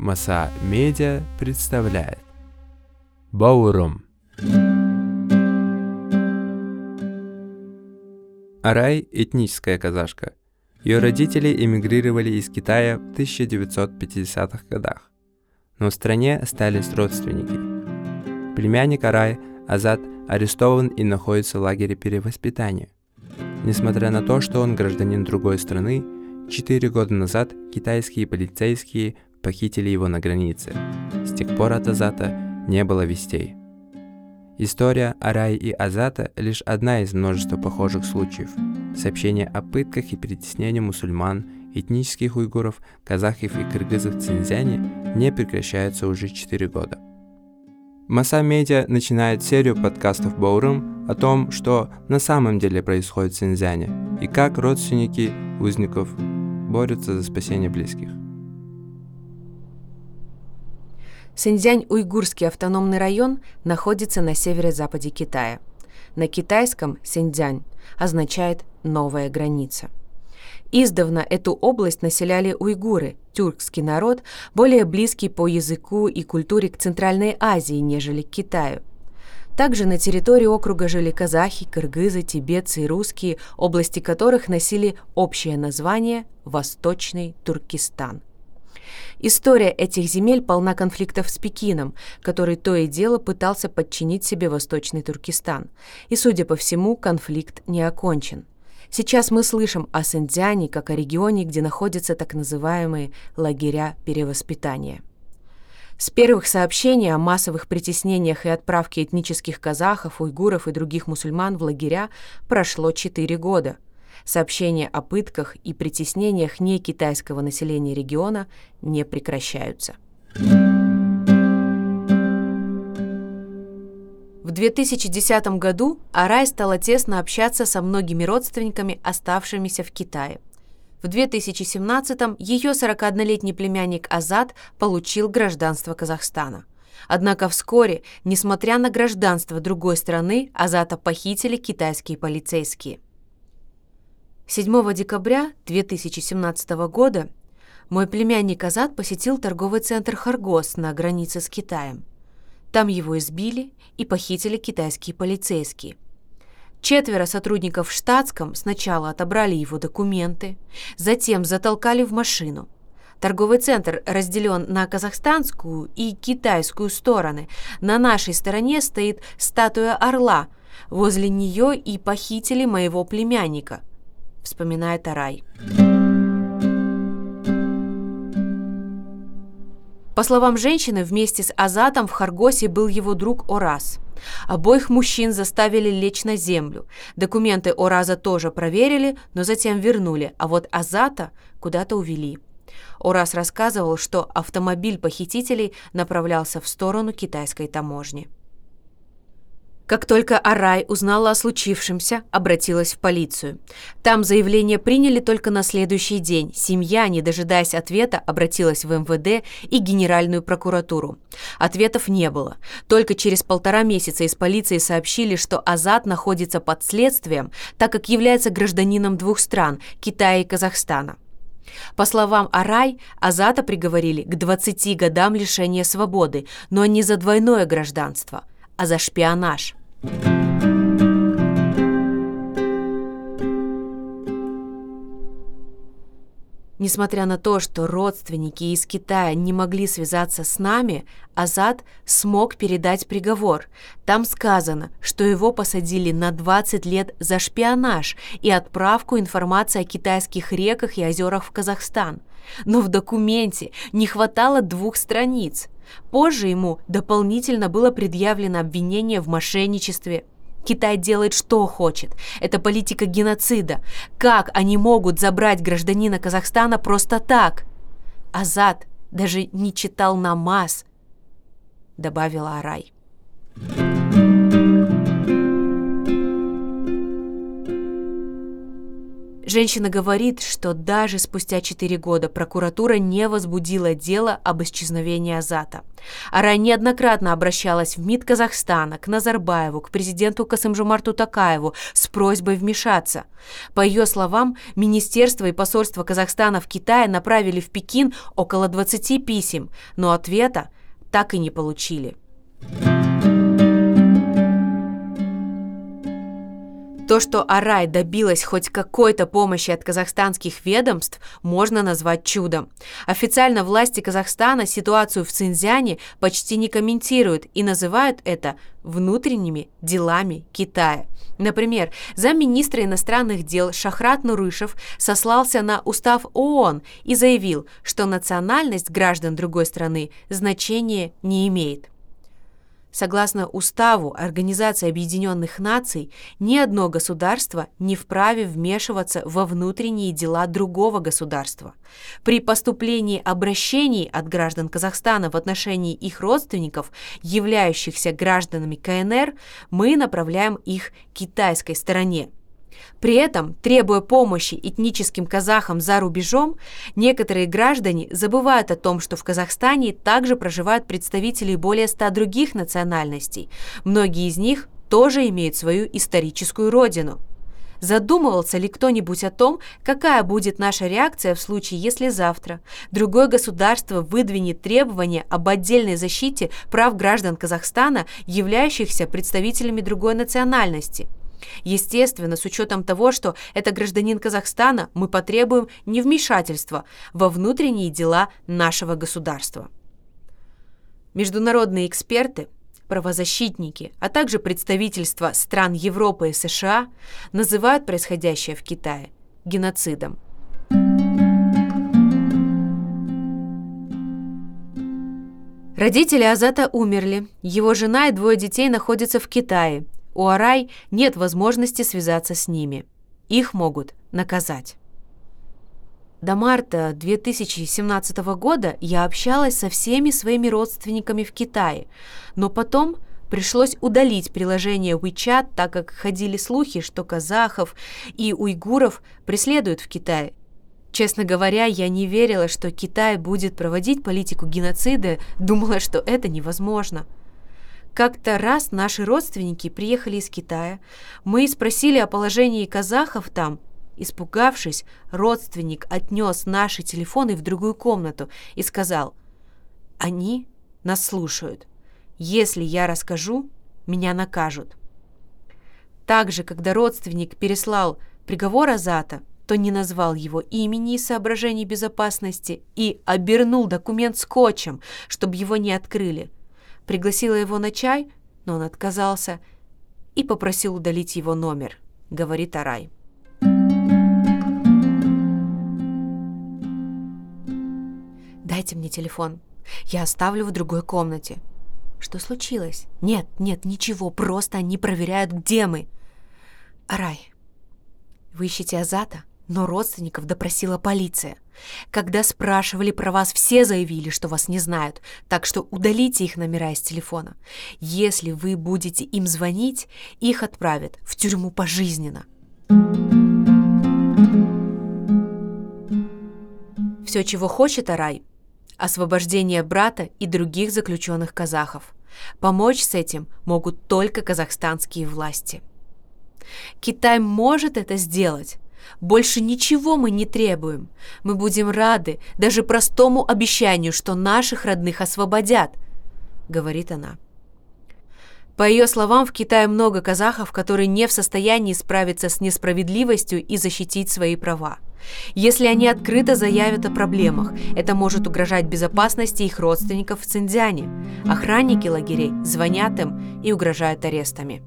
Маса Медиа представляет Баурум Арай – этническая казашка. Ее родители эмигрировали из Китая в 1950-х годах, но в стране остались родственники. Племянник Арай, Азат, арестован и находится в лагере перевоспитания. Несмотря на то, что он гражданин другой страны, четыре года назад китайские полицейские похитили его на границе. С тех пор от Азата не было вестей. История Арай и Азата – лишь одна из множества похожих случаев. Сообщения о пытках и притеснении мусульман, этнических уйгуров, казахов и кыргызов в Цинзяне не прекращаются уже 4 года. Маса Медиа начинает серию подкастов Баурум о том, что на самом деле происходит в Цинзяне и как родственники узников борются за спасение близких. Синьцзянь-Уйгурский автономный район находится на северо-западе Китая. На китайском Синьцзянь означает «новая граница». Издавна эту область населяли уйгуры, тюркский народ, более близкий по языку и культуре к Центральной Азии, нежели к Китаю. Также на территории округа жили казахи, кыргызы, тибетцы и русские, области которых носили общее название «Восточный Туркестан». История этих земель полна конфликтов с Пекином, который то и дело пытался подчинить себе Восточный Туркестан. И, судя по всему, конфликт не окончен. Сейчас мы слышим о Синдзяне как о регионе, где находятся так называемые лагеря перевоспитания. С первых сообщений о массовых притеснениях и отправке этнических казахов, уйгуров и других мусульман в лагеря прошло 4 года – Сообщения о пытках и притеснениях некитайского населения региона не прекращаются. В 2010 году Арай стала тесно общаться со многими родственниками, оставшимися в Китае. В 2017 ее 41-летний племянник Азат получил гражданство Казахстана. Однако вскоре, несмотря на гражданство другой страны, Азата похитили китайские полицейские – 7 декабря 2017 года мой племянник Азат посетил торговый центр Харгос на границе с Китаем. Там его избили и похитили китайские полицейские. Четверо сотрудников в штатском сначала отобрали его документы, затем затолкали в машину. Торговый центр разделен на казахстанскую и китайскую стороны. На нашей стороне стоит статуя орла. Возле нее и похитили моего племянника – вспоминает Арай. По словам женщины, вместе с Азатом в Харгосе был его друг Ораз. Обоих мужчин заставили лечь на землю. Документы Ораза тоже проверили, но затем вернули, а вот Азата куда-то увели. Ораз рассказывал, что автомобиль похитителей направлялся в сторону китайской таможни. Как только Арай узнала о случившемся, обратилась в полицию. Там заявление приняли только на следующий день. Семья, не дожидаясь ответа, обратилась в МВД и Генеральную прокуратуру. Ответов не было. Только через полтора месяца из полиции сообщили, что Азат находится под следствием, так как является гражданином двух стран – Китая и Казахстана. По словам Арай, Азата приговорили к 20 годам лишения свободы, но не за двойное гражданство, а за шпионаж – Несмотря на то, что родственники из Китая не могли связаться с нами, Азат смог передать приговор. Там сказано, что его посадили на 20 лет за шпионаж и отправку информации о китайских реках и озерах в Казахстан. Но в документе не хватало двух страниц. Позже ему дополнительно было предъявлено обвинение в мошенничестве. Китай делает, что хочет. Это политика геноцида. Как они могут забрать гражданина Казахстана просто так? Азат даже не читал намаз, добавила Арай. Женщина говорит, что даже спустя 4 года прокуратура не возбудила дело об исчезновении Азата. Арай неоднократно обращалась в МИД Казахстана, к Назарбаеву, к президенту Касымжумарту Такаеву с просьбой вмешаться. По ее словам, Министерство и посольство Казахстана в Китае направили в Пекин около 20 писем, но ответа так и не получили. То, что Арай добилась хоть какой-то помощи от казахстанских ведомств, можно назвать чудом. Официально власти Казахстана ситуацию в Цинзяне почти не комментируют и называют это внутренними делами Китая. Например, замминистра иностранных дел Шахрат Нурышев сослался на устав ООН и заявил, что национальность граждан другой страны значения не имеет. Согласно Уставу Организации Объединенных Наций, ни одно государство не вправе вмешиваться во внутренние дела другого государства. При поступлении обращений от граждан Казахстана в отношении их родственников, являющихся гражданами КНР, мы направляем их китайской стороне – при этом, требуя помощи этническим казахам за рубежом, некоторые граждане забывают о том, что в Казахстане также проживают представители более ста других национальностей. Многие из них тоже имеют свою историческую родину. Задумывался ли кто-нибудь о том, какая будет наша реакция в случае, если завтра другое государство выдвинет требования об отдельной защите прав граждан Казахстана, являющихся представителями другой национальности – Естественно, с учетом того, что это гражданин Казахстана, мы потребуем невмешательства во внутренние дела нашего государства. Международные эксперты, правозащитники, а также представительства стран Европы и США называют происходящее в Китае геноцидом. Родители Азата умерли, его жена и двое детей находятся в Китае, у Арай нет возможности связаться с ними. Их могут наказать. До марта 2017 года я общалась со всеми своими родственниками в Китае, но потом пришлось удалить приложение WeChat, так как ходили слухи, что казахов и уйгуров преследуют в Китае. Честно говоря, я не верила, что Китай будет проводить политику геноцида, думала, что это невозможно. Как-то раз наши родственники приехали из Китая. Мы спросили о положении казахов там. Испугавшись, родственник отнес наши телефоны в другую комнату и сказал, «Они нас слушают. Если я расскажу, меня накажут». Также, когда родственник переслал приговор Азата, то не назвал его имени из соображений безопасности и обернул документ скотчем, чтобы его не открыли – пригласила его на чай, но он отказался и попросил удалить его номер, говорит Арай. «Дайте мне телефон. Я оставлю в другой комнате». «Что случилось?» «Нет, нет, ничего, просто они проверяют, где мы». «Арай, вы ищете Азата?» Но родственников допросила полиция. Когда спрашивали про вас, все заявили, что вас не знают, так что удалите их номера из телефона. Если вы будете им звонить, их отправят в тюрьму пожизненно. Все, чего хочет Арай – освобождение брата и других заключенных казахов. Помочь с этим могут только казахстанские власти. Китай может это сделать, больше ничего мы не требуем. Мы будем рады даже простому обещанию, что наших родных освободят, говорит она. По ее словам, в Китае много казахов, которые не в состоянии справиться с несправедливостью и защитить свои права. Если они открыто заявят о проблемах, это может угрожать безопасности их родственников в Цинцзяне. Охранники лагерей звонят им и угрожают арестами.